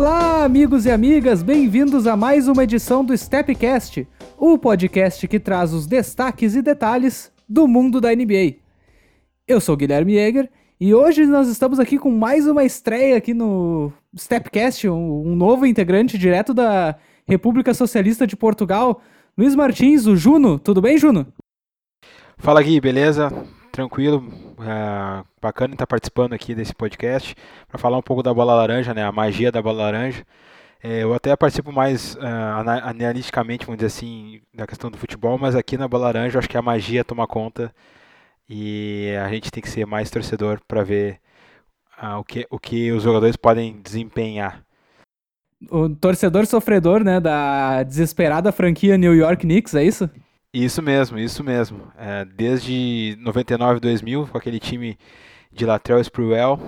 Olá, amigos e amigas, bem-vindos a mais uma edição do Stepcast, o podcast que traz os destaques e detalhes do mundo da NBA. Eu sou Guilherme Jäger e hoje nós estamos aqui com mais uma estreia aqui no Stepcast, um, um novo integrante direto da República Socialista de Portugal, Luiz Martins, o Juno. Tudo bem, Juno? Fala Gui, beleza? Tranquilo, é, bacana estar participando aqui desse podcast para falar um pouco da bola laranja, né? A magia da bola laranja. É, eu até participo mais uh, analiticamente, vamos dizer assim, da questão do futebol, mas aqui na bola laranja acho que a magia toma conta e a gente tem que ser mais torcedor para ver uh, o, que, o que os jogadores podem desempenhar. O torcedor sofredor, né, da desesperada franquia New York Knicks, é isso? Isso mesmo, isso mesmo. É, desde 99, 2000, com aquele time de Latrell Sprewell,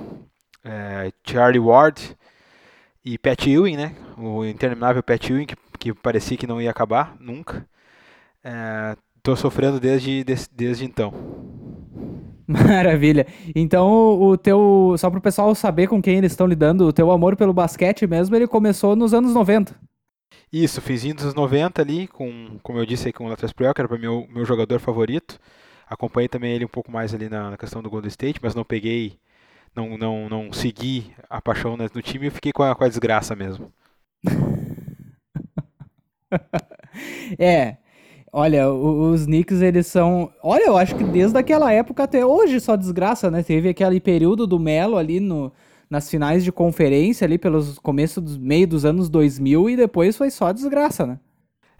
é, Charlie Ward e Pat Ewing, né? O interminável Pat Ewing, que, que parecia que não ia acabar nunca. Estou é, sofrendo desde, desde, desde então. Maravilha. Então, o teu. Só para o pessoal saber com quem eles estão lidando, o teu amor pelo basquete mesmo, ele começou nos anos 90. Isso, finzinho dos 90 ali, com, como eu disse aí, com o Latrell Sprewell, que era para meu meu jogador favorito. Acompanhei também ele um pouco mais ali na, na, questão do Golden State, mas não peguei, não, não, não segui a paixão no time e fiquei com a, com a desgraça mesmo. é, olha, os Knicks eles são, olha, eu acho que desde aquela época até hoje só desgraça, né? Teve aquele período do Melo ali no nas finais de conferência ali pelos começo dos meio dos anos 2000 e depois foi só desgraça, né?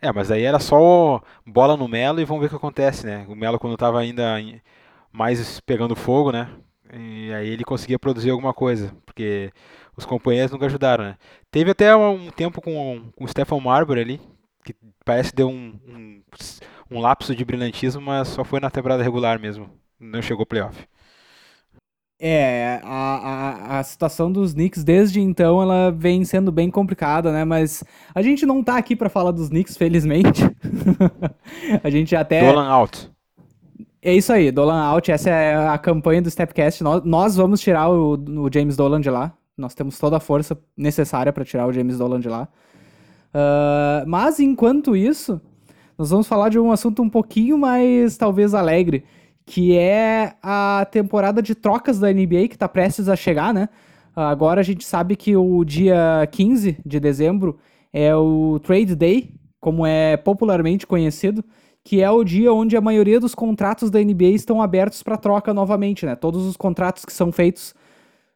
É, mas aí era só bola no Melo e vamos ver o que acontece, né? O Melo quando estava ainda mais pegando fogo, né? E aí ele conseguia produzir alguma coisa, porque os companheiros nunca ajudaram, né? Teve até um tempo com, com o Stephen Marbury ali, que parece que deu um, um, um lapso de brilhantismo, mas só foi na temporada regular mesmo, não chegou playoff. É, a, a, a situação dos Knicks desde então ela vem sendo bem complicada, né? Mas a gente não tá aqui para falar dos Knicks, felizmente. a gente até. Dolan out. É isso aí, Dolan out. Essa é a campanha do Stepcast. Nós, nós vamos tirar o, o James Dolan de lá. Nós temos toda a força necessária para tirar o James Dolan de lá. Uh, mas enquanto isso, nós vamos falar de um assunto um pouquinho mais talvez alegre que é a temporada de trocas da NBA que está prestes a chegar, né? Agora a gente sabe que o dia 15 de dezembro é o Trade Day, como é popularmente conhecido, que é o dia onde a maioria dos contratos da NBA estão abertos para troca novamente, né? Todos os contratos que são feitos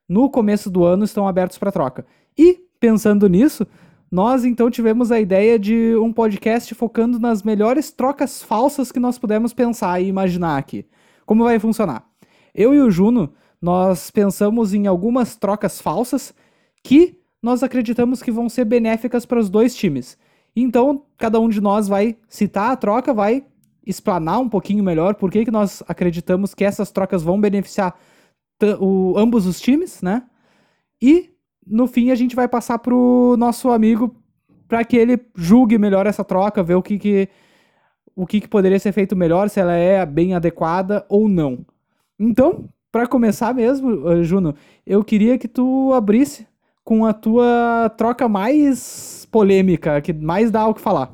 no começo do ano estão abertos para troca. E, pensando nisso, nós então tivemos a ideia de um podcast focando nas melhores trocas falsas que nós pudemos pensar e imaginar aqui. Como vai funcionar? Eu e o Juno, nós pensamos em algumas trocas falsas que nós acreditamos que vão ser benéficas para os dois times. Então, cada um de nós vai citar a troca, vai explanar um pouquinho melhor por que, que nós acreditamos que essas trocas vão beneficiar o, ambos os times, né? E no fim a gente vai passar pro nosso amigo para que ele julgue melhor essa troca, ver o que, que o que, que poderia ser feito melhor, se ela é bem adequada ou não. Então, para começar mesmo, eh, Juno, eu queria que tu abrisse com a tua troca mais polêmica, que mais dá o que falar.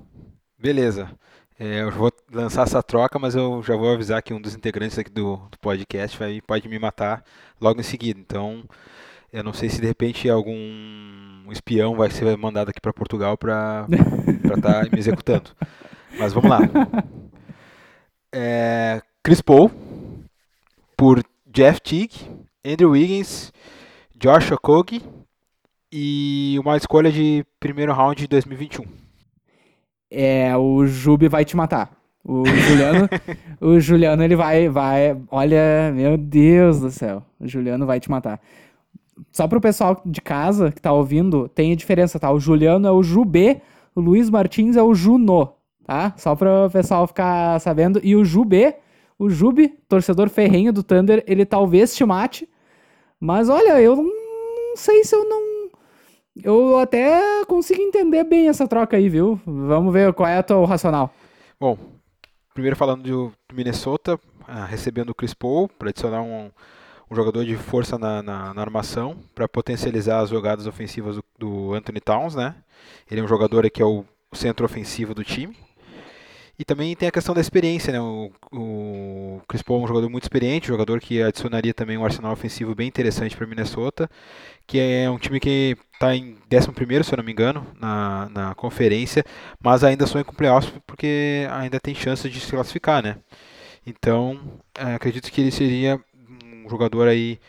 Beleza. É, eu vou lançar essa troca, mas eu já vou avisar que um dos integrantes aqui do, do podcast vai, pode me matar logo em seguida. Então, eu não sei se de repente algum espião vai ser mandado aqui para Portugal para estar tá me executando. Mas vamos lá. É, Chris Paul por Jeff Teague, Andrew Wiggins, Josh Okogie e uma escolha de primeiro round de 2021. É, o Jubi vai te matar. O Juliano, o Juliano ele vai, vai, olha, meu Deus do céu, o Juliano vai te matar. Só para o pessoal de casa que tá ouvindo, tem a diferença, tá? O Juliano é o Jubê, o Luiz Martins é o Juno tá? Só para o pessoal ficar sabendo. E o Jubê, o Jube, torcedor ferrenho do Thunder, ele talvez te mate. Mas olha, eu não, sei se eu não. Eu até consigo entender bem essa troca aí, viu? Vamos ver qual é o racional. Bom, primeiro falando do Minnesota, ah, recebendo o Chris Paul para adicionar um, um jogador de força na, na, na armação para potencializar as jogadas ofensivas do, do, Anthony Towns, né? Ele é um jogador que é o centro ofensivo do time. E também tem a questão da experiência, né? O, o Chris Paul é um jogador muito experiente, um jogador que adicionaria também um arsenal ofensivo bem interessante para Minnesota, que é um time que está em 11 se eu não me engano, na, na conferência, mas ainda sonha com playoffs porque ainda tem chance de se classificar, né? Então, é, acredito que ele seria um jogador aí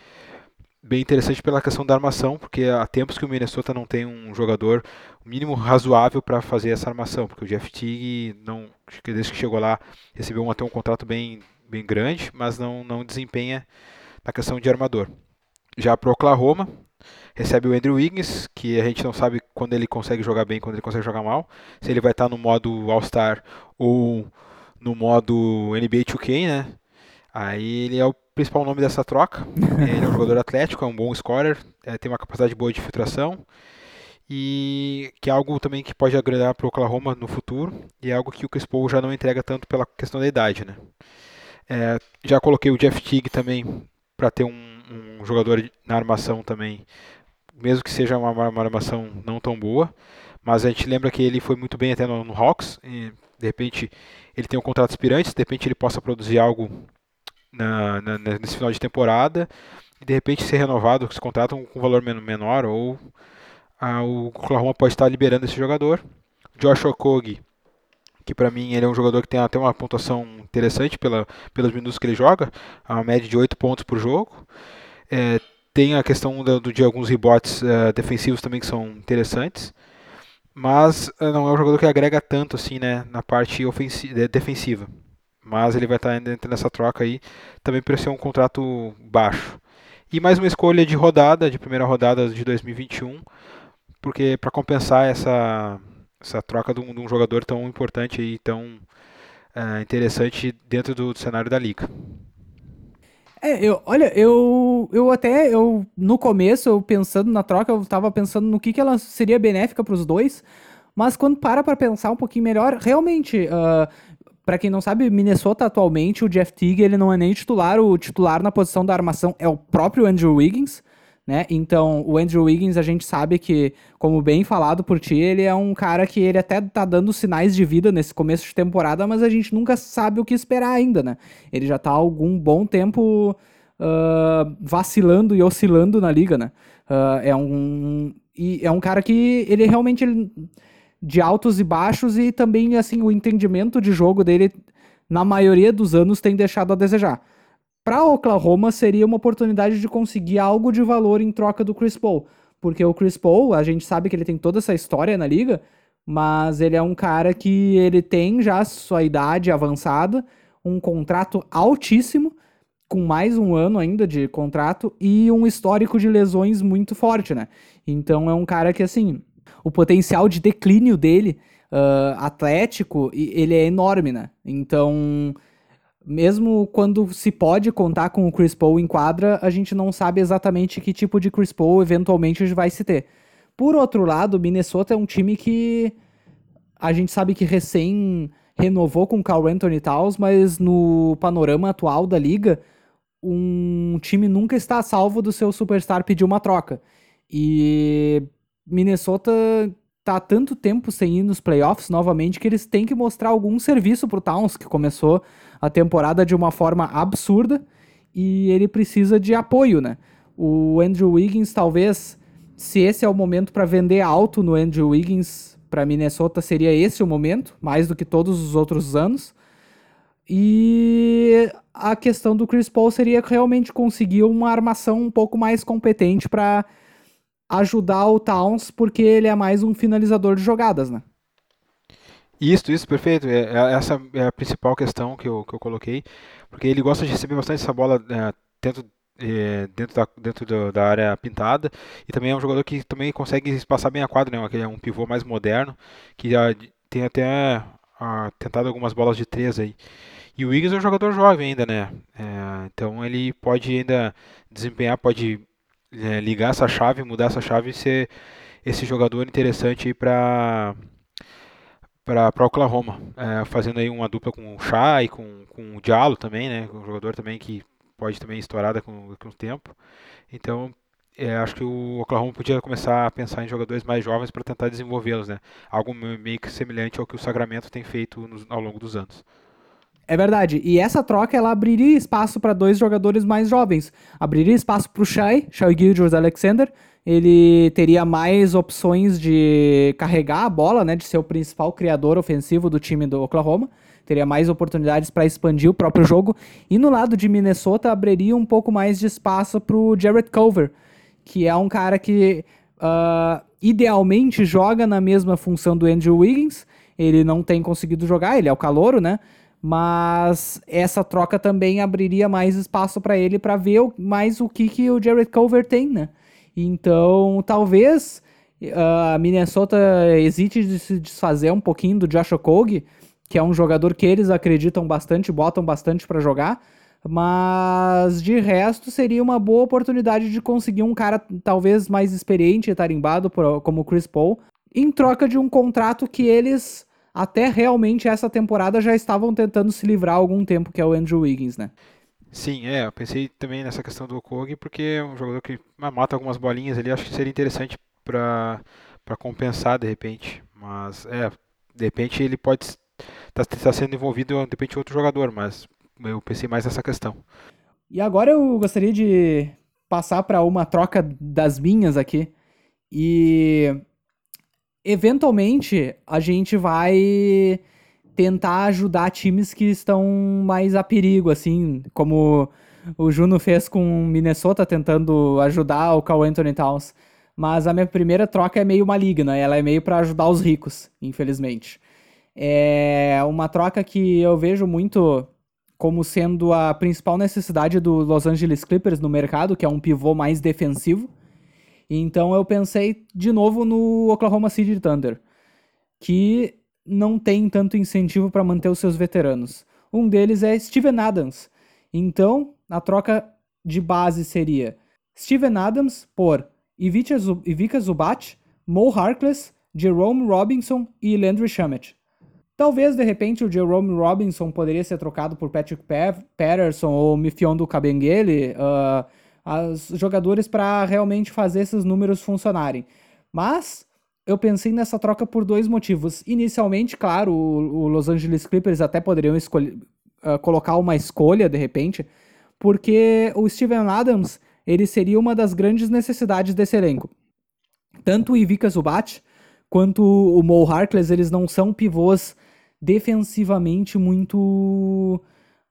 bem interessante pela questão da armação, porque há tempos que o Minnesota não tem um jogador mínimo razoável para fazer essa armação, porque o Jeff Teague não, desde que chegou lá recebeu até um contrato bem, bem grande, mas não, não desempenha na questão de armador. Já para Oklahoma, recebe o Andrew Wiggins, que a gente não sabe quando ele consegue jogar bem, quando ele consegue jogar mal, se ele vai estar no modo All-Star ou no modo NBA 2K, né? Aí ele é o principal nome dessa troca. ele é um jogador atlético, é um bom scorer, é, tem uma capacidade boa de filtração e que é algo também que pode agradar para o Oklahoma no futuro e é algo que o Chris Paul já não entrega tanto pela questão da idade, né? É, já coloquei o Jeff Teague também para ter um, um, jogador na armação também, mesmo que seja uma, uma, armação não tão boa, mas a gente lembra que ele foi muito bem até no, no Hawks, e de repente ele tem um contrato aspirante, de repente ele possa produzir algo na, na, nesse final de temporada e de repente ser renovado esse contrato com um valor menor ou o Oklahoma pode estar liberando esse jogador. Josh Okogie, que para mim ele é um jogador que tem até uma pontuação interessante pela, pelos minutos que ele joga, a média de 8 pontos por jogo. É, tem a questão do, de alguns rebotes uh, defensivos também que são interessantes, mas uh, não é um jogador que agrega tanto assim, né, na parte ofensiva, defensiva mas ele vai estar dentro nessa troca aí, também por ser um contrato baixo. E mais uma escolha de rodada, de primeira rodada de 2021, porque para compensar essa, essa troca de um, de um, jogador tão importante e tão é, interessante dentro do, do, cenário da liga. É, eu, olha, eu, eu até, eu no começo, eu pensando na troca, eu estava pensando no que, que ela seria benéfica para os dois, mas quando para para pensar um pouquinho melhor, realmente, uh, para quem não sabe, Minnesota atualmente, o Jeff Teague, ele não é nem titular, o titular na posição da armação é o próprio Andrew Wiggins, né? Então, o Andrew Wiggins, a gente sabe que, como bem falado por ti, ele é um cara que ele até tá dando sinais de vida nesse começo de temporada, mas a gente nunca sabe o que esperar ainda, né? Ele já tá há algum bom tempo uh, vacilando e oscilando na liga, né? Uh, é um e é um cara que ele realmente ele, de altos e baixos e também assim o entendimento de jogo dele na maioria dos anos tem deixado a desejar. Para Oklahoma seria uma oportunidade de conseguir algo de valor em troca do Chris Paul, porque o Chris Paul, a gente sabe que ele tem toda essa história na liga, mas ele é um cara que ele tem já sua idade avançada, um contrato altíssimo, com mais um ano ainda de contrato e um histórico de lesões muito forte, né? Então é um cara que assim, o potencial de declínio dele, uh, atlético, ele é enorme, né? Então, mesmo quando se pode contar com o Chris Paul em quadra, a gente não sabe exatamente que tipo de Chris Paul eventualmente vai se ter. Por outro lado, Minnesota é um time que a gente sabe que recém renovou com o Carl Anthony Towns, mas no panorama atual da liga, um time nunca está salvo do seu superstar pedir uma troca. E Minnesota tá há tanto tempo sem ir nos playoffs novamente que eles têm que mostrar algum serviço pro Towns, que começou a temporada de uma forma absurda e ele precisa de apoio, né? O Andrew Wiggins, talvez, se esse é o momento para vender alto no Andrew Wiggins para Minnesota, seria esse o momento, mais do que todos os outros anos. E a questão do Chris Paul seria realmente conseguir uma armação um pouco mais competente para ajudar o Towns, porque ele é mais um finalizador de jogadas, né? Isso, isso, perfeito. É, é, essa é a principal questão que eu, que eu coloquei, porque ele gosta de receber bastante essa bola é, dentro, é, dentro, da, dentro da, da, área pintada, e também é um jogador que também consegue espaçar bem a quadra, né? Aquele é um pivô mais moderno, que já tem até ah, tentado algumas bolas de três aí. E o Wiggins é um jogador jovem ainda, né? É, então ele pode ainda desempenhar, pode é, ligar essa chave, mudar essa chave e ser esse jogador interessante para para Oklahoma, é, fazendo aí uma dupla com o Shai, com, com o Diallo também, né, um jogador também que pode também estourar com, com o tempo. Então, é, acho que o Oklahoma podia começar a pensar em jogadores mais jovens para tentar desenvolvê-los, né? Algo meio que semelhante ao que o Sacramento tem feito ao longo dos anos. É verdade. E essa troca ela abriria espaço para dois jogadores mais jovens. Abriria espaço para o Shai, Shai Gilgeous Alexander. Ele teria mais opções de carregar a bola, né, de ser o principal criador ofensivo do time do Oklahoma. Teria mais oportunidades para expandir o próprio jogo. E no lado de Minnesota abriria um pouco mais de espaço para o Jared Culver, que é um cara que uh, idealmente joga na mesma função do Andrew Wiggins. Ele não tem conseguido jogar, ele é o calouro, né? mas essa troca também abriria mais espaço para ele para ver mais o que, que o Jared Culver tem, né? Então, talvez ah, a Minnesota hesite de se desfazer um pouquinho do Josh Okogie, que é um jogador que eles acreditam bastante, botam bastante para jogar, mas de resto seria uma boa oportunidade de conseguir um cara talvez mais experiente e tarimbado como o Chris Paul, em troca de um contrato que eles até realmente essa temporada já estavam tentando se livrar há algum tempo, que é o Andrew Wiggins, né? Sim, é, eu pensei também nessa questão do Okog, porque é um jogador que mata algumas bolinhas ali, acho que seria interessante para compensar de repente, mas é, de repente ele pode estar tá, tá sendo envolvido de repente outro jogador, mas eu pensei mais nessa questão. E agora eu gostaria de passar para uma troca das minhas aqui. E eventualmente a gente vai tentar ajudar times que estão mais a perigo, assim, como o Juno fez com Minnesota tentando ajudar o Carl Anthony Towns. Mas a minha primeira troca é meio maligna, ela é meio para ajudar os ricos, infelizmente. É uma troca que eu vejo muito como sendo a principal necessidade do Los Angeles Clippers no mercado, que é um pivô mais defensivo. Então eu pensei de novo no Oklahoma City Thunder, que não tem tanto incentivo para manter os seus veteranos. Um deles é Steven Adams. Então, a troca de base seria Steven Adams por Ivica Zubat, Mo Harkless, Jerome Robinson e Landry Shamet. Talvez, de repente, o Jerome Robinson poderia ser trocado por Patrick Patterson ou Mifiondo Kabengele, uh, os jogadores para realmente fazer esses números funcionarem. Mas eu pensei nessa troca por dois motivos. Inicialmente, claro, o, o Los Angeles Clippers até poderiam escolher, uh, colocar uma escolha de repente, porque o Steven Adams ele seria uma das grandes necessidades desse elenco. Tanto o Ivica Zubat quanto o Mo Harkless, eles não são pivôs defensivamente muito.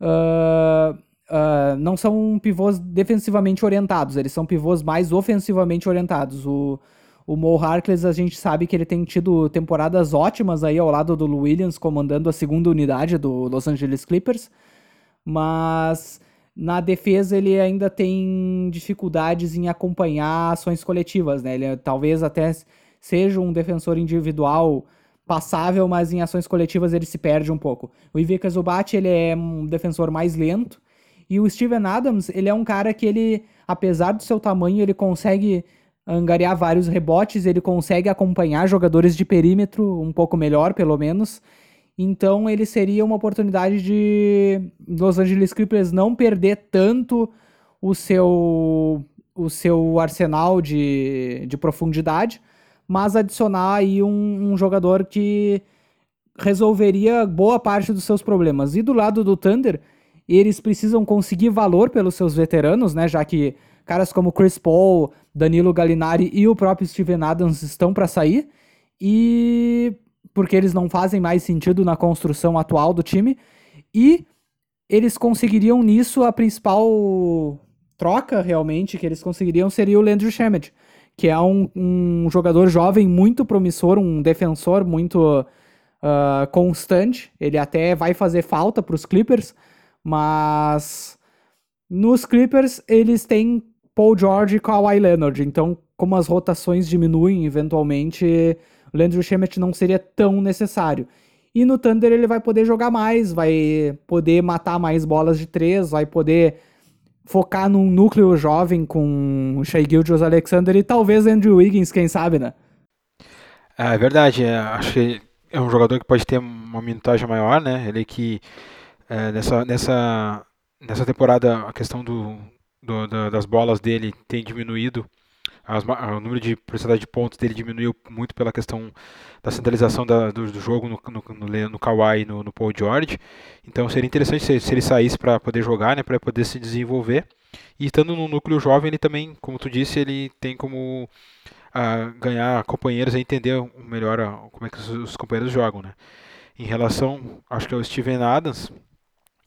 Uh, uh, não são pivôs defensivamente orientados, eles são pivôs mais ofensivamente orientados. O, o Mo Harkless, a gente sabe que ele tem tido temporadas ótimas aí ao lado do Williams, comandando a segunda unidade do Los Angeles Clippers, mas na defesa ele ainda tem dificuldades em acompanhar ações coletivas, né? Ele talvez até seja um defensor individual passável, mas em ações coletivas ele se perde um pouco. O Ivica Zubat, ele é um defensor mais lento, e o Steven Adams, ele é um cara que ele, apesar do seu tamanho, ele consegue angariar vários rebotes, ele consegue acompanhar jogadores de perímetro um pouco melhor, pelo menos. Então ele seria uma oportunidade de Los Angeles Clippers não perder tanto o seu o seu arsenal de, de profundidade, mas adicionar aí um, um jogador que resolveria boa parte dos seus problemas. E do lado do Thunder, eles precisam conseguir valor pelos seus veteranos, né? Já que caras como Chris Paul, Danilo Gallinari e o próprio Steven Adams estão para sair e porque eles não fazem mais sentido na construção atual do time e eles conseguiriam nisso a principal troca realmente que eles conseguiriam seria o Landry Shamet, que é um, um jogador jovem muito promissor, um defensor muito uh, constante. Ele até vai fazer falta para os Clippers mas nos Clippers eles têm Paul George e Kawhi Leonard, então como as rotações diminuem eventualmente, o Landry Shamet não seria tão necessário. E no Thunder ele vai poder jogar mais, vai poder matar mais bolas de três, vai poder focar num núcleo jovem com Shai Gilgeous Alexander e talvez Andrew Wiggins, quem sabe, né? É, é verdade, é, acho que é um jogador que pode ter uma minutagem maior, né? Ele que é, nessa, nessa, nessa temporada a questão do, do da, das bolas dele tem diminuído as, o número de porcentagem de pontos dele diminuiu muito pela questão da centralização da, do, do, jogo no, no, no, no Kawhi e no, no, Paul George. Então seria interessante se, se ele saísse para poder jogar, né, para poder se desenvolver. E estando no núcleo jovem, ele também, como tu disse, ele tem como uh, ganhar companheiros e entender melhor uh, como é que os, os, companheiros jogam. Né. Em relação, acho que ao Steven Adams,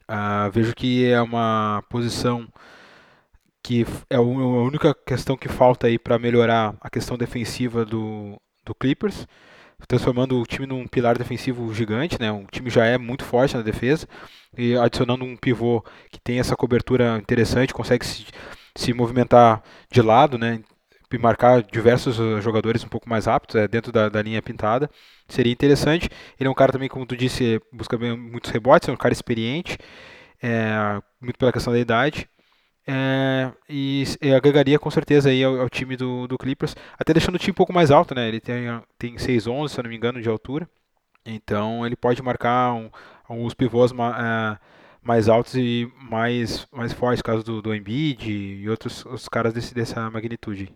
uh, vejo que é uma posição que é a única questão que falta aí para melhorar a questão defensiva do, do Clippers, transformando o time num pilar defensivo gigante, né? Um time já é muito forte na defesa e adicionando um pivô que tem essa cobertura interessante, consegue se, se movimentar de lado, né? E marcar diversos uh, jogadores um pouco mais rápidos, é, dentro da, da linha pintada. Seria interessante. Ele é um cara também, como tu disse, busca muitos rebotes, é um cara experiente, é, muito pela questão da idade. É, e, e, agregaria com certeza aí ao, ao, time do, do Clippers, até deixando o time um pouco mais alto, né? Ele tem, tem 6'11, se eu não me engano, de altura. Então ele pode marcar um, alguns pivôs uh, mais altos e mais, mais fortes, caso do, do Embiid e outros os caras desse, dessa magnitude.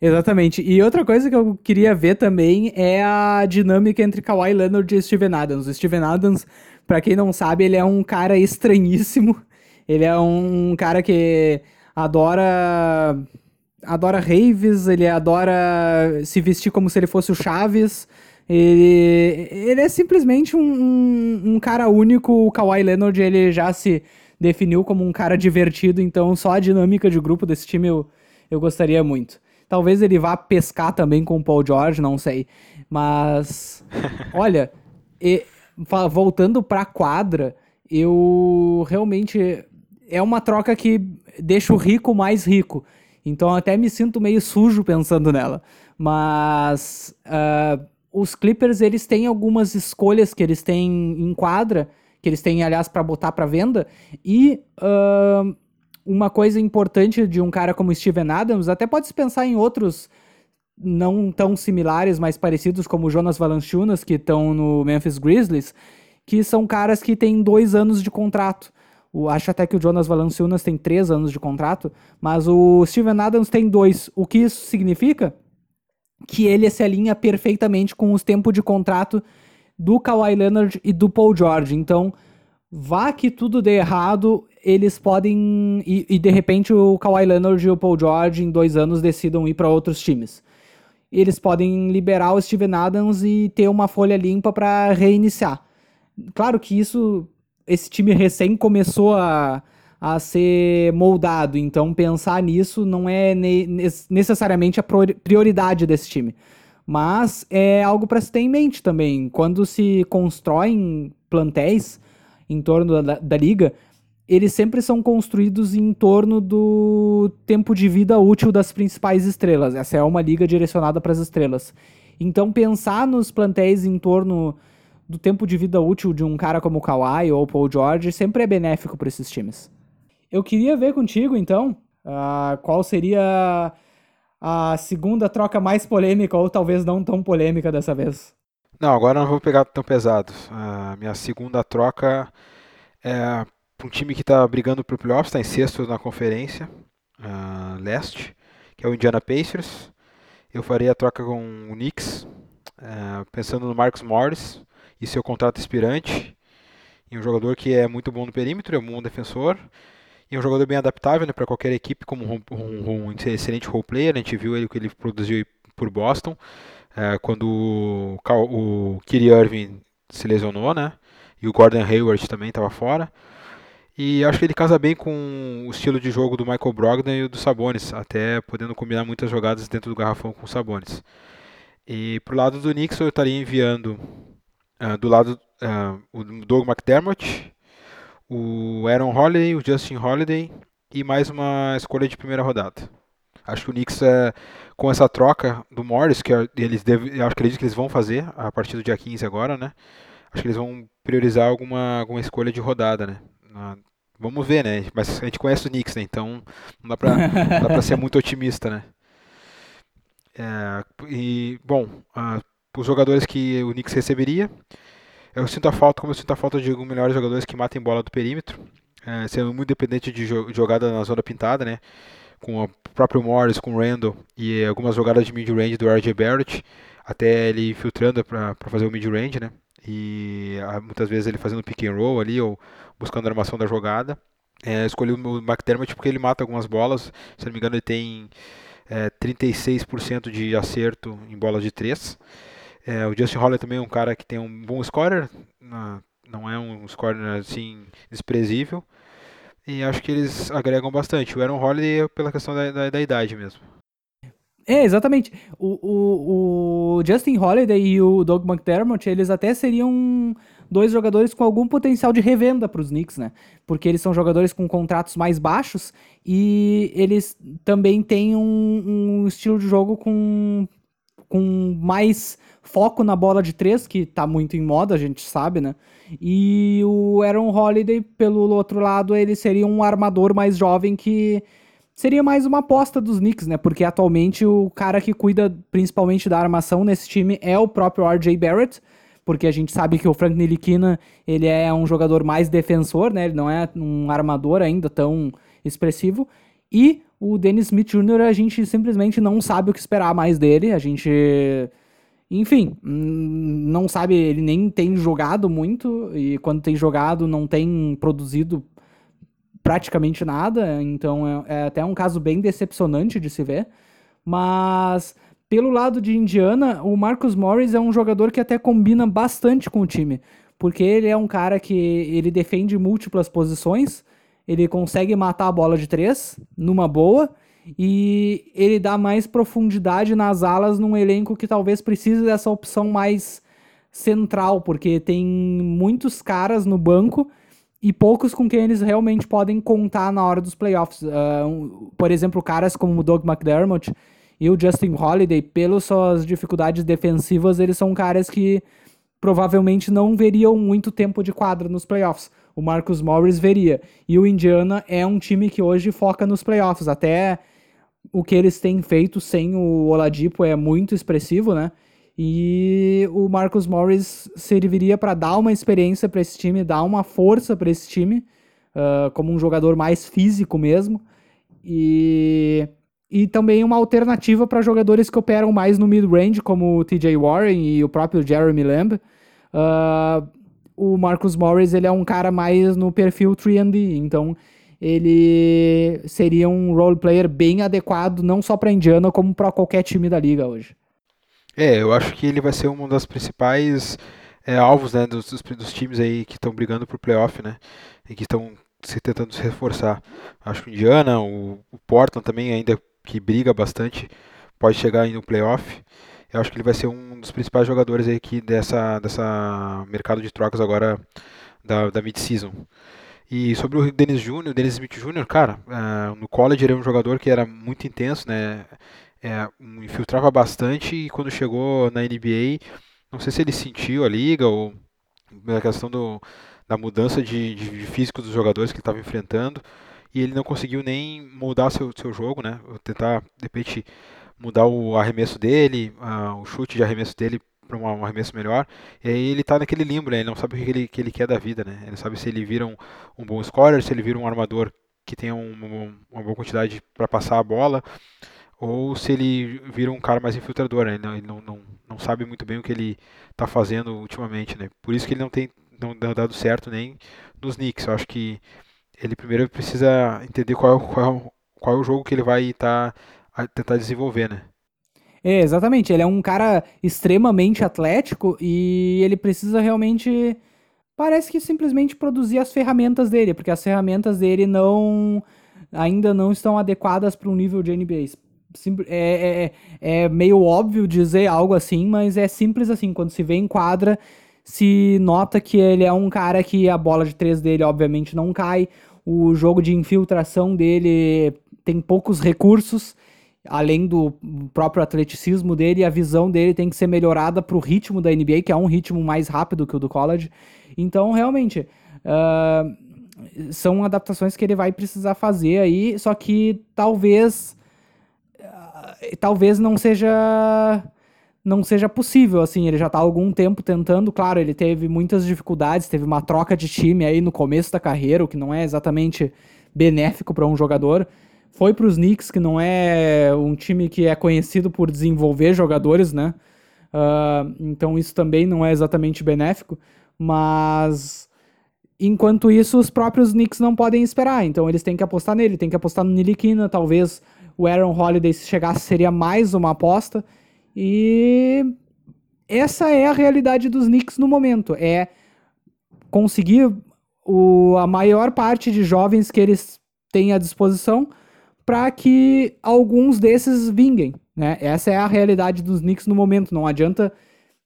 Exatamente. E outra coisa que eu queria ver também é a dinâmica entre Kawhi Leonard e Steven Adams. O Steven Adams, para quem não sabe, ele é um cara estranhíssimo. Ele é um cara que adora adora raves, ele adora se vestir como se ele fosse o Chaves. Ele, ele é simplesmente um, um, um cara único. O Kawhi Leonard ele já se definiu como um cara divertido, então só a dinâmica de grupo desse time eu, eu gostaria muito. Talvez ele vá pescar também com o Paul George, não sei. Mas, olha, e, voltando pra quadra, eu realmente é uma troca que deixa o rico mais rico. Então até me sinto meio sujo pensando nela. Mas uh, os Clippers eles têm algumas escolhas que eles têm em quadra, que eles têm aliás para botar para venda e uh, uma coisa importante de um cara como Steven Adams, até pode se pensar em outros não tão similares, mas parecidos como Jonas Valanciunas que estão no Memphis Grizzlies, que são caras que têm dois anos de contrato. O, acho até que o Jonas Valanciunas tem três anos de contrato, mas o Steven Adams tem dois. O que isso significa? Que ele se alinha perfeitamente com os tempos de contrato do Kawhi Leonard e do Paul George. Então, vá que tudo dê errado, eles podem. E, e de repente o Kawhi Leonard e o Paul George em dois anos decidam ir para outros times. Eles podem liberar o Steven Adams e ter uma folha limpa para reiniciar. Claro que isso esse time recém começou a, a ser moldado, então pensar nisso não é ne necessariamente a prioridade desse time. Mas é algo para se ter em mente também. Quando se constroem plantéis em torno da, da liga, eles sempre são construídos em torno do tempo de vida útil das principais estrelas. Essa é uma liga direcionada para as estrelas. Então, pensar nos plantéis em torno do tempo de vida útil de um cara como o Kawhi ou o Paul George sempre é benéfico para esses times. Eu queria ver contigo, então, uh, qual seria a segunda troca mais polêmica ou talvez não tão polêmica dessa vez. Não, agora não vou pegar tão pesado. A minha segunda troca é para um time que está brigando para o playoffs, está em sexto na conferência uh, leste, que é o Indiana Pacers. Eu faria a troca com o Knicks, uh, pensando no Marcus Morris, e seu contrato expirante. E um jogador que é muito bom no perímetro, é um bom defensor. E um jogador bem adaptável né, para qualquer equipe, como um, um, um, excelente role player. A gente viu ele que ele produziu por Boston, é, quando o, o Kyrie Irving se lesionou, né? E o Gordon Hayward também estava fora. E acho que ele casa bem com o estilo de jogo do Michael Brogdon e do Sabonis, até podendo combinar muitas jogadas dentro do garrafão com o Sabonis. E pro lado do Knicks eu estaria enviando Uh, do lado, uh, o Doug McDermott, o Aaron Holiday, o Justin Holiday e mais uma escolha de primeira rodada. Acho que o Knicks, uh, com essa troca do Morris, que é, eles devem, eu acredito que eles vão fazer a partir do dia 15 agora, né? Acho que eles vão priorizar alguma, alguma escolha de rodada, né? vamos ver, né? Mas a gente conhece o Knicks, né? Então não dá pra, não dá pra ser muito otimista, né? É, e, bom, uh, os jogadores que o Knicks receberia. Eu sinto a falta, como eu sinto a falta de melhores jogadores que matem bola do perímetro. é, sendo muito dependente de jogada na zona pintada, né? Com o próprio Morris, com o Randall e algumas jogadas de mid-range do RJ Barrett, até ele filtrando para fazer o mid-range, né? E muitas vezes ele fazendo pick and roll ali ou buscando a armação da jogada. É, escolhi o McDermott porque ele mata algumas bolas, se não me engano ele tem é, 36% de acerto em bolas de 3. É, o Justin Holler também é um cara que tem um bom scorer, não é um scorer assim desprezível. E acho que eles agregam bastante. O Aaron Holiday é pela questão da, da, da idade mesmo. É, exatamente. O, o, o, Justin Holiday e o Doug McDermott, eles até seriam dois jogadores com algum potencial de revenda para os Knicks, né? Porque eles são jogadores com contratos mais baixos e eles também têm um, um estilo de jogo com, com mais foco na bola de três, que tá muito em moda, a gente sabe, né? E o Aaron Holiday, pelo outro lado, ele seria um armador mais jovem que seria mais uma aposta dos Knicks, né? Porque atualmente o cara que cuida principalmente da armação nesse time é o próprio RJ Barrett, porque a gente sabe que o Frank Nilikina, ele é um jogador mais defensor, né? Ele não é um armador ainda tão expressivo. E o Dennis Smith Jr., a gente simplesmente não sabe o que esperar mais dele. A gente enfim, hum, não sabe, ele nem tem jogado muito, e quando tem jogado não tem produzido praticamente nada, então é, é até um caso bem decepcionante de se ver. Mas pelo lado de Indiana, o Marcus Morris é um jogador que até combina bastante com o time, porque ele é um cara que ele defende múltiplas posições, ele consegue matar a bola de três numa boa e ele dá mais profundidade nas alas num elenco que talvez precise dessa opção mais central, porque tem muitos caras no banco e poucos com quem eles realmente podem contar na hora dos playoffs. Uh, por exemplo, caras como o Doug McDermott e o Justin Holiday, pelas suas dificuldades defensivas, eles são caras que provavelmente não veriam muito tempo de quadra nos playoffs. O Marcus Morris veria. E o Indiana é um time que hoje foca nos playoffs. Até o que eles têm feito sem o Oladipo é muito expressivo, né? E o Marcus Morris serviria para dar uma experiência para esse time, dar uma força para esse time, uh, como um jogador mais físico mesmo. E, e também uma alternativa para jogadores que operam mais no mid-range, como o TJ Warren e o próprio Jeremy Lamb. Uh, o Marcus Morris ele é um cara mais no perfil 3D, então ele seria um role player bem adequado, não só para Indiana, como para qualquer time da liga hoje. É, eu acho que ele vai ser um dos principais é, alvos né, dos, dos, times aí que estão brigando por playoff, né? E que estão se tentando se reforçar. Acho que o Indiana, o, o Portland também, ainda que briga bastante, pode chegar aí no playoff. Eu acho que ele vai ser um dos principais jogadores aí aqui dessa, dessa mercado de trocas agora da, da mid-season. E sobre o Dennis Júnior, Dennis Smith Jr., cara, uh, no college ele era um jogador que era muito intenso, né? É, infiltrava bastante e quando chegou na NBA, não sei se ele sentiu a liga ou a questão do, da mudança de, de, de físico dos jogadores que ele estava enfrentando e ele não conseguiu nem mudar seu, seu jogo, né? Tentar, de repente, mudar o arremesso dele, uh, o chute de arremesso dele para um arremesso melhor. E aí ele está naquele limbo, né? Ele não sabe o que ele, que ele quer da vida, né? Ele sabe se ele vira um, um bom scorer, se ele vira um armador que tenha um, uma boa quantidade para passar a bola, ou se ele vira um cara mais infiltrador, né? Ele, não, ele não, não, não sabe muito bem o que ele está fazendo ultimamente, né? Por isso que ele não tem não dado certo nem nos Knicks. Eu acho que ele primeiro precisa entender qual, qual, qual é o jogo que ele vai estar tá, tentar desenvolver, né? É, exatamente. Ele é um cara extremamente atlético e ele precisa realmente. Parece que simplesmente produzir as ferramentas dele, porque as ferramentas dele não ainda não estão adequadas para um nível de NBA. É, é, é, é meio óbvio dizer algo assim, mas é simples assim. Quando se vê em quadra, se nota que ele é um cara que a bola de três dele, obviamente, não cai. O jogo de infiltração dele tem poucos recursos além do próprio atleticismo dele, a visão dele tem que ser melhorada para o ritmo da NBA, que é um ritmo mais rápido que o do college. Então, realmente, uh, são adaptações que ele vai precisar fazer aí, só que talvez. Uh, talvez não seja. não seja possível, assim, ele já tá há algum tempo tentando, claro, ele teve muitas dificuldades, teve uma troca de time aí no começo da carreira, o que não é exatamente benéfico para um jogador. Foi para os Knicks, que não é um time que é conhecido por desenvolver jogadores, né? Uh, então isso também não é exatamente benéfico, mas enquanto isso os próprios Knicks não podem esperar, então eles têm que apostar nele, têm que apostar no Nilikina, talvez o Aaron Holiday se chegasse seria mais uma aposta, e essa é a realidade dos Knicks no momento. É conseguir o, a maior parte de jovens que eles têm à disposição para que alguns desses vinguem. Né? Essa é a realidade dos Knicks no momento. Não adianta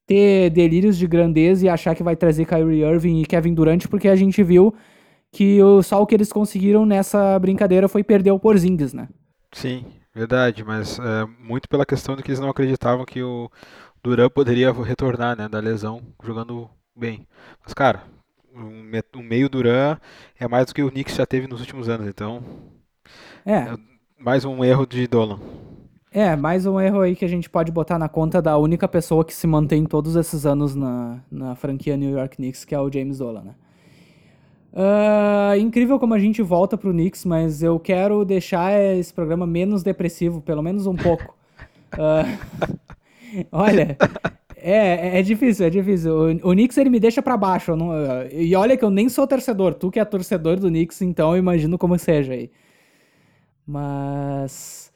ter delírios de grandeza e achar que vai trazer Kyrie Irving e Kevin Durant, porque a gente viu que o, só o que eles conseguiram nessa brincadeira foi perder o Porzingis, né? Sim, Verdade, mas é, muito pela questão de que eles não acreditavam que o Duran poderia retornar, né, da lesão jogando bem. Mas, cara, um, um meio Duran é mais do que o Knicks já teve nos últimos anos, então. É. mais um erro de Dolan. É, mais um erro aí que a gente pode botar na conta da única pessoa que se mantém todos esses anos na, na franquia New York Knicks, que é o James Dolan, né? Uh, incrível como a gente volta pro Knicks, mas eu quero deixar esse programa menos depressivo, pelo menos um pouco. Uh, olha, é, é difícil, é difícil. O, o Knicks ele me deixa para baixo. Não, e olha que eu nem sou torcedor. Tu que é torcedor do Knicks, então eu imagino como seja aí. Mas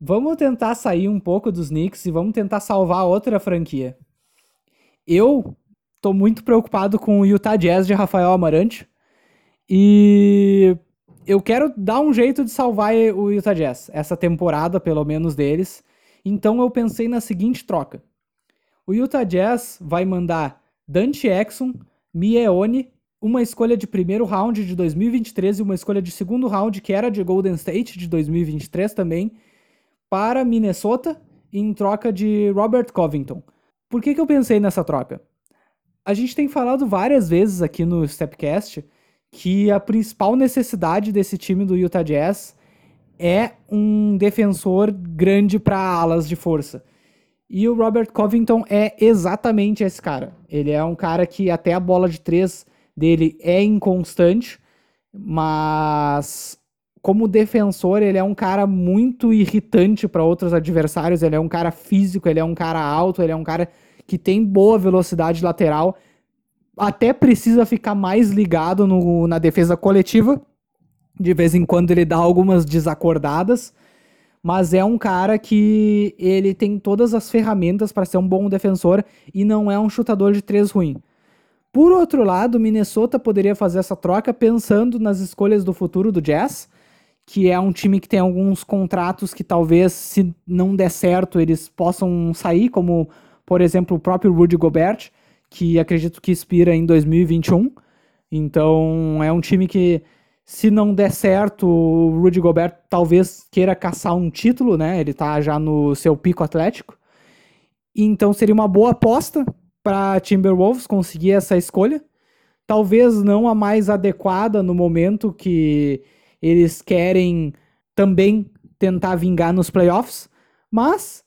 vamos tentar sair um pouco dos Knicks e vamos tentar salvar outra franquia. Eu tô muito preocupado com o Utah Jazz de Rafael Amarante. E eu quero dar um jeito de salvar o Utah Jazz, essa temporada, pelo menos deles. Então eu pensei na seguinte troca. O Utah Jazz vai mandar Dante Exum, Mieone, uma escolha de primeiro round de 2023 e uma escolha de segundo round, que era de Golden State de 2023 também, para Minnesota em troca de Robert Covington. Por que, que eu pensei nessa troca? A gente tem falado várias vezes aqui no Stepcast que a principal necessidade desse time do Utah Jazz é um defensor grande para alas de força. E o Robert Covington é exatamente esse cara. Ele é um cara que até a bola de três dele é inconstante, mas como defensor ele é um cara muito irritante para outros adversários. Ele é um cara físico, ele é um cara alto, ele é um cara que tem boa velocidade lateral até precisa ficar mais ligado no, na defesa coletiva. De vez em quando ele dá algumas desacordadas, mas é um cara que ele tem todas as ferramentas para ser um bom defensor e não é um chutador de três ruim. Por outro lado, Minnesota poderia fazer essa troca pensando nas escolhas do futuro do Jazz, que é um time que tem alguns contratos que talvez, se não der certo, eles possam sair, como, por exemplo, o próprio Rudy Gobert que acredito que expira em 2021. Então é um time que, se não der certo, o Rudy Gobert talvez queira caçar um título, né? Ele tá já no seu pico atlético. Então seria uma boa aposta para Timberwolves conseguir essa escolha. Talvez não a mais adequada no momento que eles querem também tentar vingar nos playoffs, mas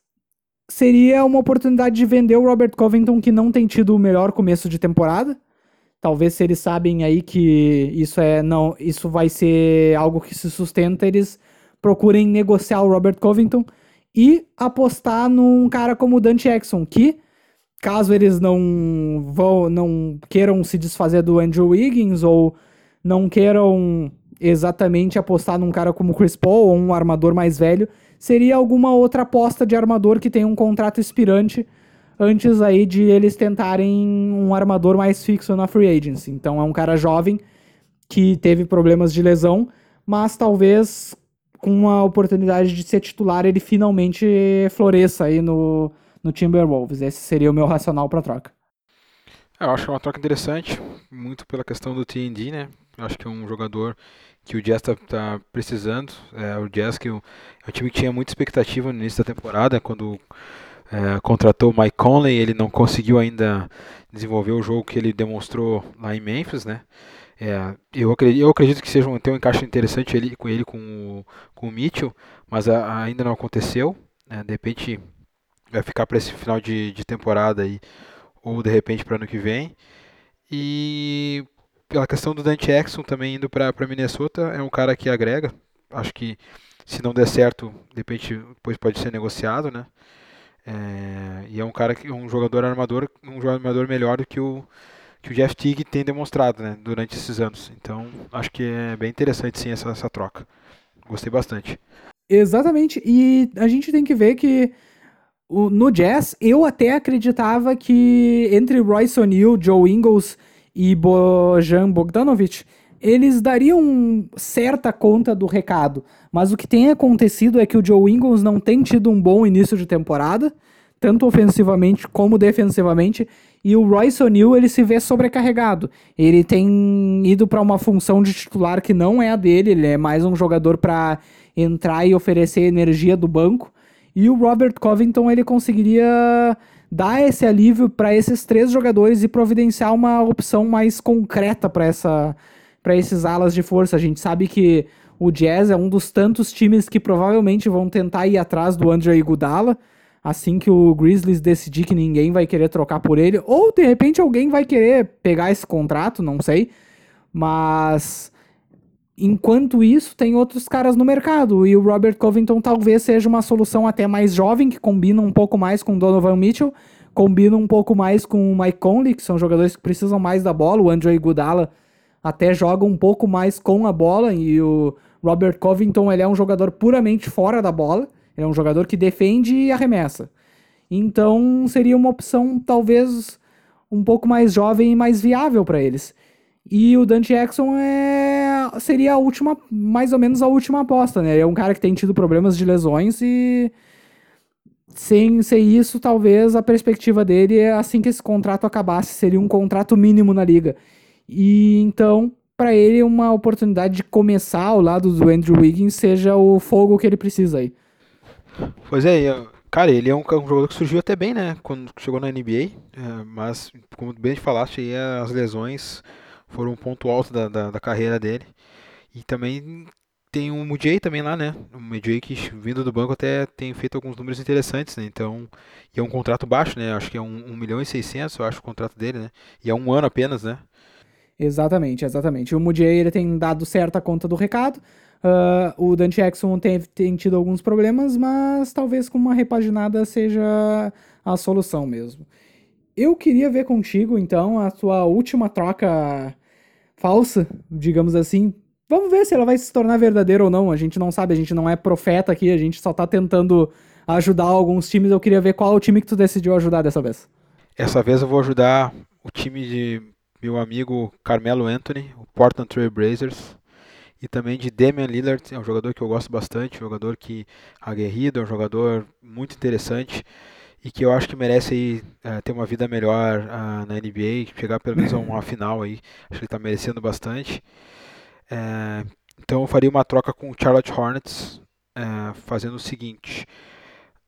seria uma oportunidade de vender o Robert Covington, que não tem tido o melhor começo de temporada. Talvez se eles sabem aí que isso é não, isso vai ser algo que se sustenta, eles procurem negociar o Robert Covington e apostar num cara como o Dante Exxon, que caso eles não vão não queiram se desfazer do Andrew Wiggins ou não queiram exatamente apostar num cara como Chris Paul ou um armador mais velho, seria alguma outra aposta de armador que tem um contrato expirante antes aí de eles tentarem um armador mais fixo na free agency. Então é um cara jovem que teve problemas de lesão, mas talvez com a oportunidade de ser titular ele finalmente floresça aí no, no Timberwolves. Esse seria o meu racional para troca. É, eu acho uma troca interessante, muito pela questão do TND, né? Eu acho que é um jogador que o Jazz está tá precisando. É, o Jazz que o, é um time que tinha muita expectativa no início da temporada, quando é, contratou o Mike Conley, ele não conseguiu ainda desenvolver o jogo que ele demonstrou lá em Memphis, né? É, eu, acredito, eu acredito que seja um, ter um encaixe interessante ele, com ele com o, com o Mitchell, mas a, ainda não aconteceu. Né? De repente vai ficar para esse final de, de temporada aí, ou de repente para ano que vem. E pela questão do Dante Exxon também indo para Minnesota, é um cara que agrega. Acho que se não der certo, de repente depois pode ser negociado, né? É, e é um cara que um jogador armador, um jogador armador melhor do que o que o Jeff Teague tem demonstrado, né, durante esses anos. Então, acho que é bem interessante sim essa, essa troca. Gostei bastante. Exatamente. E a gente tem que ver que no Jazz, eu até acreditava que entre Royce O'Neal, Joe Ingles e Bojan Bogdanovic, eles dariam certa conta do recado. Mas o que tem acontecido é que o Joe Ingles não tem tido um bom início de temporada, tanto ofensivamente como defensivamente, e o Royce O'Neal ele se vê sobrecarregado. Ele tem ido para uma função de titular que não é a dele, ele é mais um jogador para entrar e oferecer energia do banco. E o Robert Covington ele conseguiria dar esse alívio para esses três jogadores e providenciar uma opção mais concreta para essa para esses alas de força. A gente sabe que o Jazz é um dos tantos times que provavelmente vão tentar ir atrás do Andre Iguodala assim que o Grizzlies decidir que ninguém vai querer trocar por ele, ou de repente alguém vai querer pegar esse contrato, não sei. Mas enquanto isso, tem outros caras no mercado, e o Robert Covington talvez seja uma solução até mais jovem, que combina um pouco mais com Donovan Mitchell, combina um pouco mais com o Mike Conley, que são jogadores que precisam mais da bola, o Andre Iguodala até joga um pouco mais com a bola, e o Robert Covington ele é um jogador puramente fora da bola, ele é um jogador que defende e arremessa. Então seria uma opção talvez um pouco mais jovem e mais viável para eles. E o Dante Jackson é seria a última, mais ou menos a última aposta, né? É um cara que tem tido problemas de lesões e sem ser isso, talvez a perspectiva dele é assim que esse contrato acabasse, seria um contrato mínimo na liga. E então, para ele, uma oportunidade de começar ao lado do Andrew Wiggins seja o fogo que ele precisa aí. Pois é, cara, ele é um, jogador que surgiu até bem, né? Quando chegou na NBA, é, mas, como bem te falaste, aí, as lesões foram um ponto alto da, da, da carreira dele. E também tem o Mujay também lá, né? O Mujay que vindo do banco até tem feito alguns números interessantes, né? Então, e é um contrato baixo, né? Acho que é 1 um, um milhão e 600, eu acho, o contrato dele, né? E é um ano apenas, né? Exatamente, exatamente. O Mujay, ele tem dado certa conta do recado. Uh, o Dante Exxon tem, tem tido alguns problemas, mas talvez com uma repaginada seja a solução mesmo. Eu queria ver contigo, então, a tua última troca falsa, digamos assim. Vamos ver se ela vai se tornar verdadeira ou não. A gente não sabe, a gente não é profeta aqui, a gente só tá tentando ajudar alguns times. Eu queria ver qual o time que tu decidiu ajudar dessa vez. Essa vez eu vou ajudar o time de meu amigo Carmelo Anthony, o Portland Trail Blazers e também de Damian Lillard, é um jogador que eu gosto bastante, um jogador que aguerrido, é um jogador muito interessante e que eu acho que merece aí, uh, ter uma vida melhor uh, na NBA, chegar pelo menos a uma final aí, acho que ele está merecendo bastante. Uh, então eu faria uma troca com o Charlotte Hornets, fazendo o seguinte,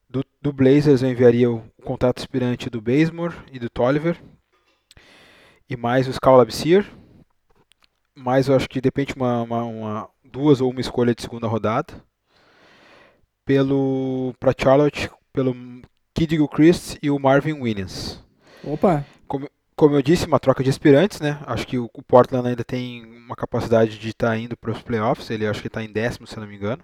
do, do, Blazers eu enviaria o, contrato expirante do Bazemore e do Tolliver, e mais o Skal Labsier, mas eu acho que depende uma, uma, uma, duas ou uma escolha de segunda rodada. Pelo para Charlotte, pelo Kid Gilchrist e o Marvin Williams. Opa. Como, como eu disse, uma troca de aspirantes, né? Acho que o, o Portland ainda tem uma capacidade de estar tá indo para os playoffs. Ele acho que está em décimo, se não me engano,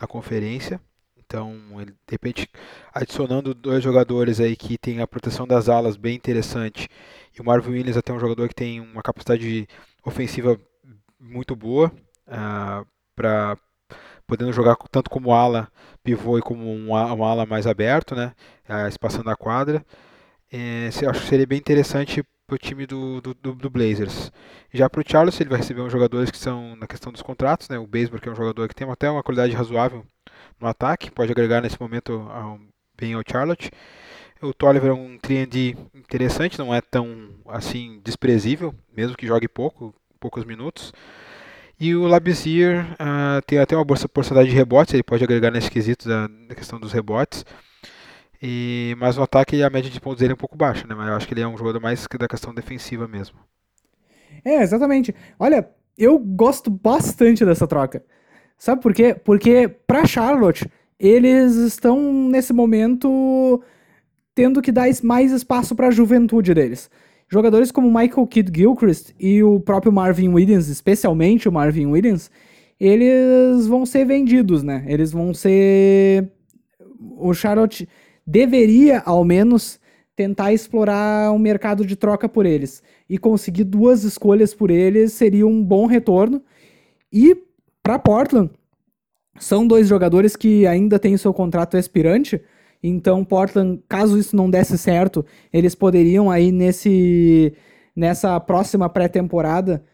na conferência. Então, ele, de repente, adicionando dois jogadores aí que tem a proteção das alas bem interessante. E o Marvin Williams até um jogador que tem uma capacidade de ofensiva muito boa uh, ah, para podendo jogar tanto como ala pivô e como um, um ala mais aberto, né, espaçando a quadra. É, acho que seria bem interessante para o time do, do, do, Blazers. Já para o Charles, ele vai receber uns jogadores que são na questão dos contratos, né, o Baseball que é um jogador que tem até uma qualidade razoável no ataque, pode agregar nesse momento um, bem ao Charlotte. O Tolliver é um 3 interessante, não é tão assim desprezível, mesmo que jogue pouco, poucos minutos. E o Labizier uh, tem até uma boa porcentagem de rebotes, ele pode agregar nesse quesito da, da questão dos rebotes. E, mas no ataque a média de pontos dele é um pouco baixa, né? Mas eu acho que ele é um jogador mais da questão defensiva mesmo. É, exatamente. Olha, eu gosto bastante dessa troca. Sabe por quê? Porque para Charlotte eles estão nesse momento tendo que dar mais espaço para a juventude deles. Jogadores como Michael Kidd Gilchrist e o próprio Marvin Williams, especialmente o Marvin Williams, eles vão ser vendidos, né? Eles vão ser. O Charlotte deveria, ao menos, tentar explorar um mercado de troca por eles. E conseguir duas escolhas por eles seria um bom retorno. E para Portland, são dois jogadores que ainda têm seu contrato expirante, então Portland, caso isso não desse certo, eles poderiam aí nesse nessa próxima pré-temporada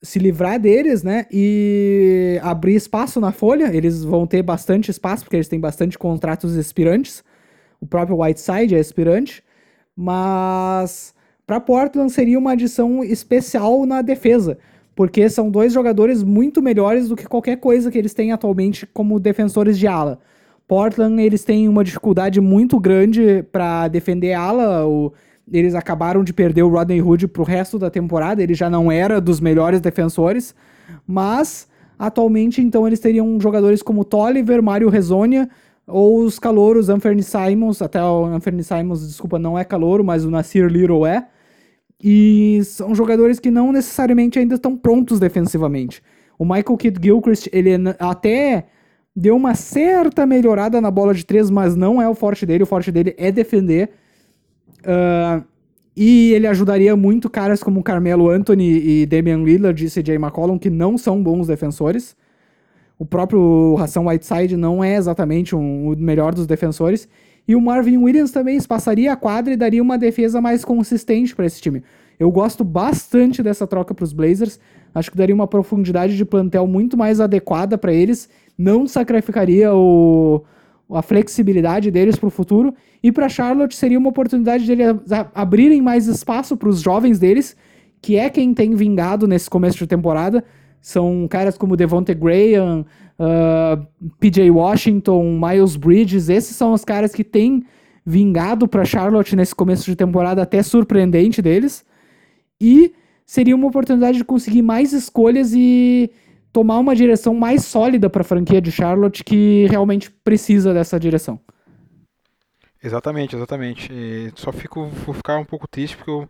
se livrar deles, né, e abrir espaço na folha. Eles vão ter bastante espaço porque eles têm bastante contratos expirantes. O próprio Whiteside é expirante, mas para Portland seria uma adição especial na defesa porque são dois jogadores muito melhores do que qualquer coisa que eles têm atualmente como defensores de ala. Portland, eles têm uma dificuldade muito grande para defender ala. Eles acabaram de perder o Rodney Hood pro resto da temporada, ele já não era dos melhores defensores, mas atualmente então eles teriam jogadores como Tolliver, Mário Rezonia ou os calouros Anthony Simons, até o Anthony Simons, desculpa, não é calouro, mas o Nasir Little é. E são jogadores que não necessariamente ainda estão prontos defensivamente. O Michael Kidd Gilchrist, ele até deu uma certa melhorada na bola de três, mas não é o forte dele. O forte dele é defender. Uh, e ele ajudaria muito caras como Carmelo Anthony e Damian Lillard e CJ McCollum, que não são bons defensores. O próprio Ração Whiteside não é exatamente um, o melhor dos defensores. E o Marvin Williams também espaçaria a quadra e daria uma defesa mais consistente para esse time. Eu gosto bastante dessa troca para os Blazers. Acho que daria uma profundidade de plantel muito mais adequada para eles. Não sacrificaria o, a flexibilidade deles para o futuro. E para Charlotte seria uma oportunidade de eles abrirem mais espaço para os jovens deles, que é quem tem vingado nesse começo de temporada. São caras como Devonte Graham, uh, ah, PJ Washington, Miles Bridges, esses são os caras que têm vingado para Charlotte nesse começo de temporada até surpreendente deles. E seria uma oportunidade de conseguir mais escolhas e tomar uma direção mais sólida para a franquia de Charlotte que realmente precisa dessa direção. Exatamente, exatamente. E só fico vou ficar um pouco triste porque eu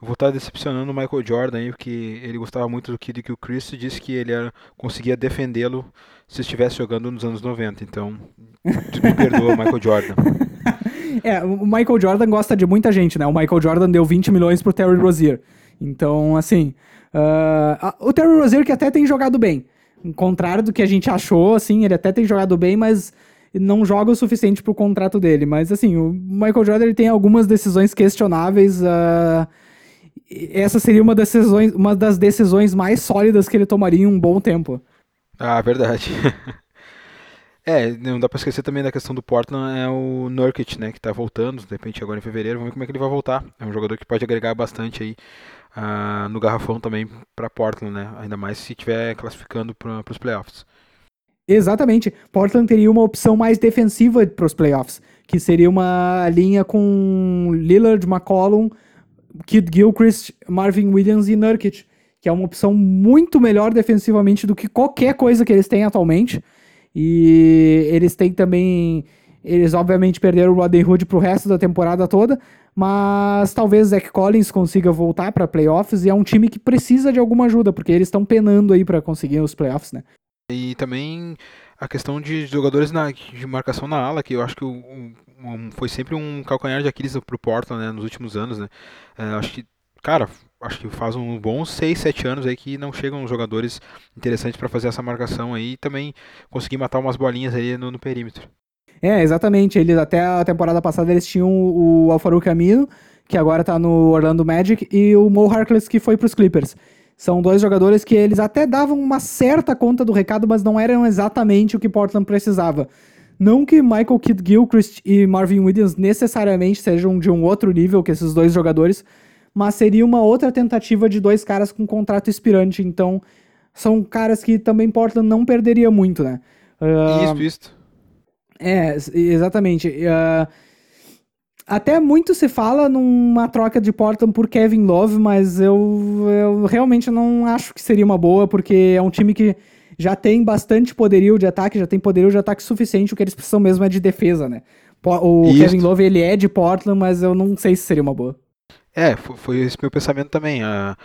vou estar decepcionando o Michael Jordan aí, porque ele gostava muito do Kid que o Chris disse que ele era, conseguia defendê-lo se estivesse jogando nos anos 90. Então, me perdoa, Michael Jordan. É, o Michael Jordan gosta de muita gente, né? O Michael Jordan deu 20 milhões pro Terry Rozier. Então, assim, uh, o Terry Rozier que até tem jogado bem. Ao contrário do que a gente achou, assim, ele até tem jogado bem, mas não joga o suficiente pro contrato dele. Mas, assim, o Michael Jordan ele tem algumas decisões questionáveis. Uh, essa seria uma, decisões, uma das decisões mais sólidas que ele tomaria em um bom tempo. Ah, verdade. é, não dá pra esquecer também da questão do Portland, é o Nurkic, né, que tá voltando, de repente agora em fevereiro, vamos ver como é que ele vai voltar. É um jogador que pode agregar bastante aí uh, no garrafão também para Portland, né, ainda mais se estiver classificando para os playoffs. Exatamente. Portland teria uma opção mais defensiva para os playoffs, que seria uma linha com Lillard, McCollum, Kid Gilchrist, Marvin Williams e Nurkic, que é uma opção muito melhor defensivamente do que qualquer coisa que eles têm atualmente. E eles têm também. Eles obviamente perderam o Rodney Hood pro resto da temporada toda, mas talvez Zach Collins consiga voltar para playoffs e é um time que precisa de alguma ajuda, porque eles estão penando aí para conseguir os playoffs, né? E também a questão de jogadores na, de marcação na ala, que eu acho que foi sempre um calcanhar de Aquiles pro Portland, né, nos últimos anos, né. É, acho que, cara, acho que faz um bons 6, 7 anos aí que não chegam jogadores interessantes para fazer essa marcação aí e também conseguir matar umas bolinhas aí no, no, perímetro. É, exatamente. Eles até a temporada passada eles tinham o Alfaru Camino, que agora tá no Orlando Magic, e o Mo Harkless, que foi pros Clippers. São dois jogadores que eles até davam uma certa conta do recado, mas não eram exatamente o que Portland precisava. Não que Michael Kidd Gilchrist e Marvin Williams necessariamente sejam de um outro nível que esses dois jogadores, mas seria uma outra tentativa de dois caras com contrato expirante. Então, são caras que também Portland não perderia muito, né? Uh, isso, isso. É, exatamente. Uh, até muito se fala numa troca de Portland por Kevin Love, mas eu, eu realmente não acho que seria uma boa, porque é um time que já tem bastante poderio de ataque, já tem poderio de ataque suficiente, o que eles precisam mesmo é de defesa, né? O Isso. Kevin Love, ele é de Portland, mas eu não sei se seria uma boa. É, foi esse meu pensamento também. Uh,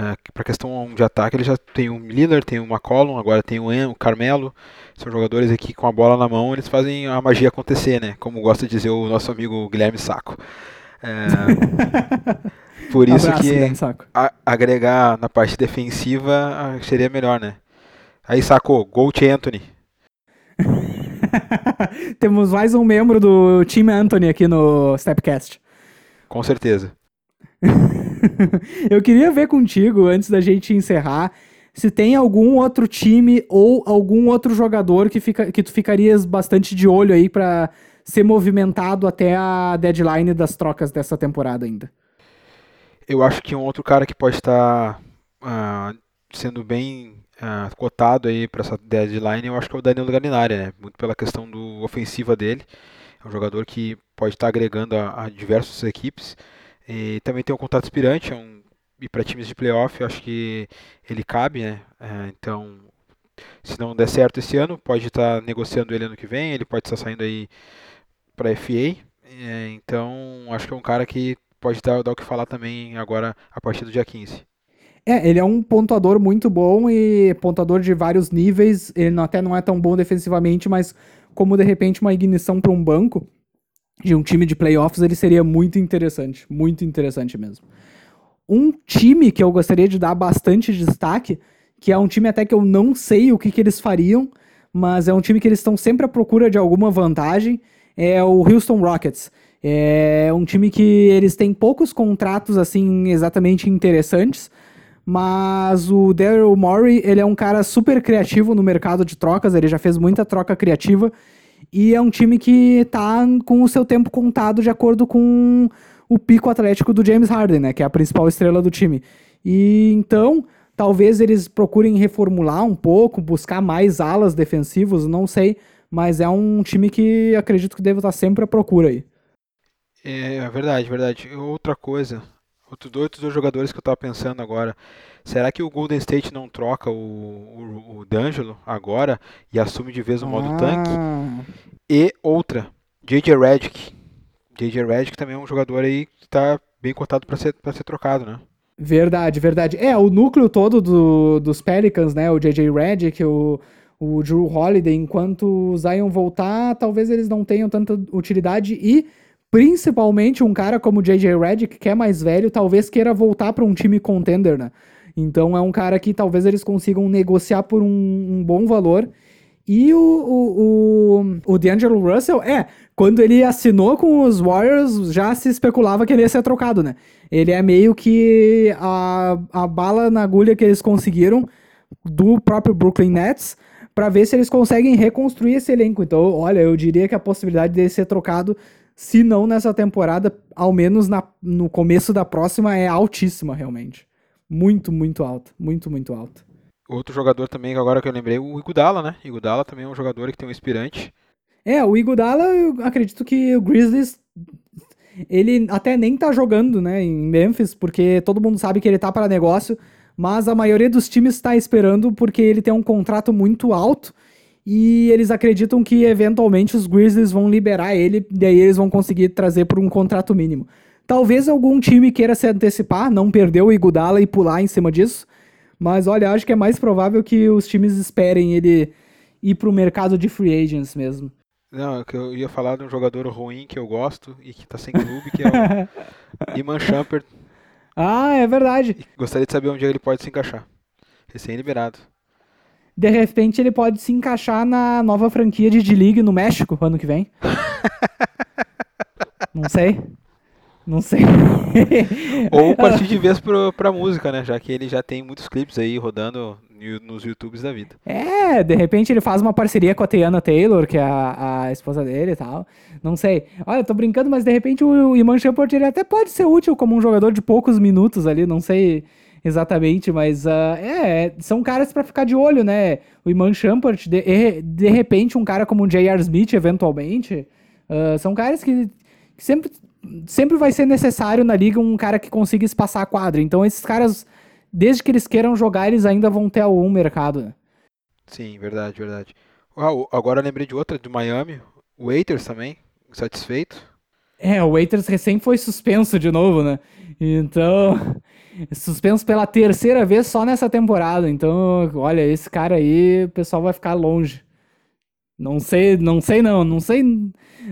uh, para questão de ataque, ele já tem o Lillard, tem o McCollum, agora tem o, en, o Carmelo. São jogadores aqui com a bola na mão, eles fazem a magia acontecer, né? Como gosta de dizer o nosso amigo Guilherme Saco. Por isso Abraço, que a, agregar na parte defensiva seria melhor, né? Aí sacou, Gold Anthony. Temos mais um membro do time Anthony aqui no Stepcast. Com certeza. Eu queria ver contigo, antes da gente encerrar, se tem algum outro time ou algum outro jogador que, fica, que tu ficarias bastante de olho aí para ser movimentado até a deadline das trocas dessa temporada ainda. Eu acho que um outro cara que pode estar uh, sendo bem uh, cotado aí para essa deadline, eu acho que é o Danilo Galinari, né? Muito pela questão do ofensiva dele. É um jogador que pode estar agregando a, a diversas equipes. E também tem um contrato aspirante, é um, e para times de playoff, eu acho que ele cabe, né? É, então, se não der certo esse ano, pode estar negociando ele ano que vem, ele pode estar saindo aí para FA. É, então, acho que é um cara que pode dar, dar o que falar também agora a partir do dia 15. É, ele é um pontuador muito bom e pontuador de vários níveis. Ele até não é tão bom defensivamente, mas como de repente uma ignição para um banco de um time de playoffs, ele seria muito interessante. Muito interessante mesmo. Um time que eu gostaria de dar bastante destaque, que é um time até que eu não sei o que, que eles fariam, mas é um time que eles estão sempre à procura de alguma vantagem, é o Houston Rockets. É um time que eles têm poucos contratos assim exatamente interessantes, mas o Daryl Morey, ele é um cara super criativo no mercado de trocas, ele já fez muita troca criativa. E é um time que tá com o seu tempo contado de acordo com o pico atlético do James Harden, né? Que é a principal estrela do time. E então, talvez eles procurem reformular um pouco, buscar mais alas defensivos, não sei. Mas é um time que acredito que deve estar sempre à procura aí. É verdade, verdade. Outra coisa, Outros dois, outros dois jogadores que eu estava pensando agora. Será que o Golden State não troca o, o, o D'Angelo agora e assume de vez o modo ah. tanque? E outra, J.J. Redick. J.J. Redick também é um jogador aí que está bem cotado para ser, ser trocado, né? Verdade, verdade. É, o núcleo todo do, dos Pelicans, né? O J.J. Redick, o, o Drew Holiday, enquanto o Zion voltar, talvez eles não tenham tanta utilidade e Principalmente um cara como J.J. Redick, que é mais velho, talvez queira voltar para um time contender, né? Então é um cara que talvez eles consigam negociar por um, um bom valor. E o, o, o, o D'Angelo Russell, é, quando ele assinou com os Warriors, já se especulava que ele ia ser trocado, né? Ele é meio que a, a bala na agulha que eles conseguiram do próprio Brooklyn Nets para ver se eles conseguem reconstruir esse elenco. Então, olha, eu diria que a possibilidade de ser trocado se não nessa temporada, ao menos na, no começo da próxima, é altíssima, realmente. Muito, muito alta. Muito, muito alta. Outro jogador também, agora que eu lembrei, o Igudala, né? Igudala também é um jogador que tem um inspirante. É, o Igudala, eu acredito que o Grizzlies, ele até nem tá jogando, né, em Memphis, porque todo mundo sabe que ele tá para negócio, mas a maioria dos times está esperando porque ele tem um contrato muito alto e eles acreditam que eventualmente os Grizzlies vão liberar ele, e aí eles vão conseguir trazer por um contrato mínimo. Talvez algum time queira se antecipar, não perder o Igudala e pular em cima disso, mas olha, acho que é mais provável que os times esperem ele ir pro mercado de free agents mesmo. Não, é eu ia falar de um jogador ruim que eu gosto e que tá sem clube, que é o Iman Shumpert. Ah, é verdade. E gostaria de saber onde ele pode se encaixar. Recém-liberado de repente ele pode se encaixar na nova franquia de D-League no México ano que vem. Não sei. Não sei. Ou partir de vez pro, pra música, né? Já que ele já tem muitos clipes aí rodando nos YouTubes da vida. É, de repente ele faz uma parceria com a Tiana Taylor, que é a, a esposa dele e tal. Não sei. Olha, eu tô brincando, mas de repente o Iman Shumpert ele até pode ser útil como um jogador de poucos minutos ali, não sei exatamente, mas uh, é, são caras para ficar de olho, né? O Iman Shumpert, de, de repente, um cara como o J.R. Smith, eventualmente, uh, são caras que, que, sempre, sempre vai ser necessário na liga um cara que consiga espaçar a quadra. Então, esses caras, desde que eles queiram jogar, eles ainda vão ter algum mercado, né? Sim, verdade, verdade. O- agora eu lembrei de outra, do Miami. O Waiters também, satisfeito. É, o Waiters recém foi suspenso de novo, né? Então, suspenso pela terceira vez só nessa temporada. Então, olha, esse cara aí, o pessoal vai ficar longe. Não sei, não sei não, não sei,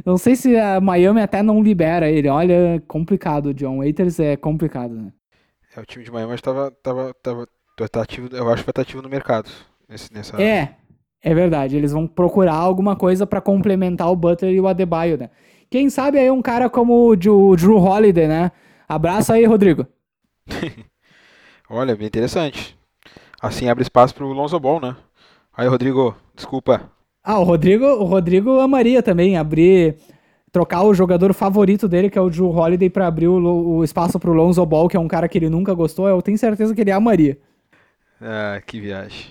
não sei se a Miami até não libera ele. Olha, complicado, John Waiters é complicado, né? É, o time de Miami estava tava, tava, tá ativo, eu acho que vai estar ativo no mercado. Nesse, nessa... É, é verdade. Eles vão procurar alguma coisa pra complementar o Butler e o Adebayo, né? Quem sabe aí um cara como o Drew Holiday, né? Abraço aí, Rodrigo. Olha, bem interessante. Assim abre espaço pro Lonzo Ball, né? Aí, Rodrigo, desculpa. Ah, o Rodrigo, o Rodrigo amaria também abrir, trocar o jogador favorito dele, que é o Drew Holiday, pra abrir o, o espaço pro Lonzo Ball, que é um cara que ele nunca gostou. Eu tenho certeza que ele amaria. Ah, que viagem.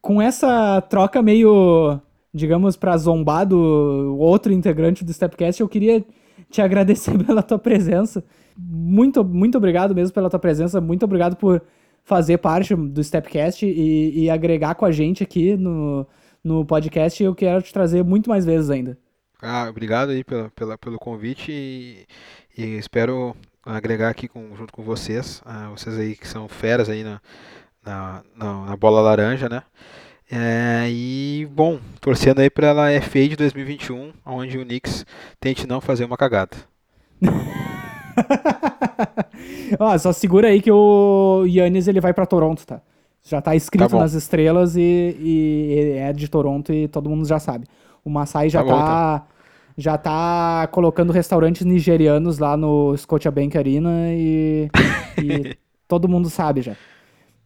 Com essa troca meio, digamos, pra zombar do outro integrante do Stepcast, eu queria te agradecer pela tua presença. Muito, muito obrigado mesmo pela tua presença. Muito obrigado por fazer parte do Stepcast e, e agregar com a gente aqui no, no podcast. Eu quero te trazer muito mais vezes ainda. Ah, obrigado aí pela, pela, pelo convite e, e espero agregar aqui com, junto com vocês, ah, vocês aí que são feras aí na, na, na, na bola laranja, né? É, e, bom, torcendo aí pra ela FA de 2021, onde o Knicks tente não fazer uma cagada. Ó, só segura aí que o Yannis ele vai pra Toronto, tá? Já tá escrito Tá nas estrelas e, e é de Toronto e todo mundo já sabe. O Masai já Tá bom, tá, já tá colocando restaurantes nigerianos lá no Scotiabank Arena e, e todo mundo sabe já.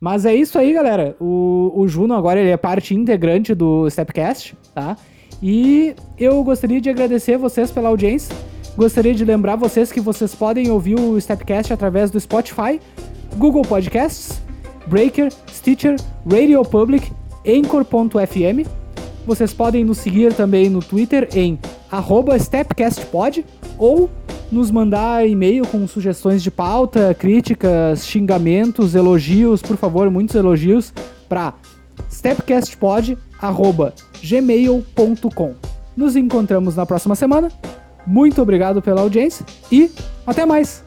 Mas é isso aí, galera. O, o Juno agora ele é parte integrante do Stepcast, tá? E eu gostaria de agradecer vocês pela audiência. Gostaria de lembrar vocês que vocês podem ouvir o Stepcast através do Spotify, Google Podcasts, Breaker, Stitcher, Radio Public, Anchor.fm. Vocês podem nos seguir também no Twitter em StepCastPod ou nos mandar e-mail com sugestões de pauta, críticas, xingamentos, elogios, por favor, muitos elogios, para stepcastpod.gmail.com. Nos encontramos na próxima semana. Muito obrigado pela audiência e até mais!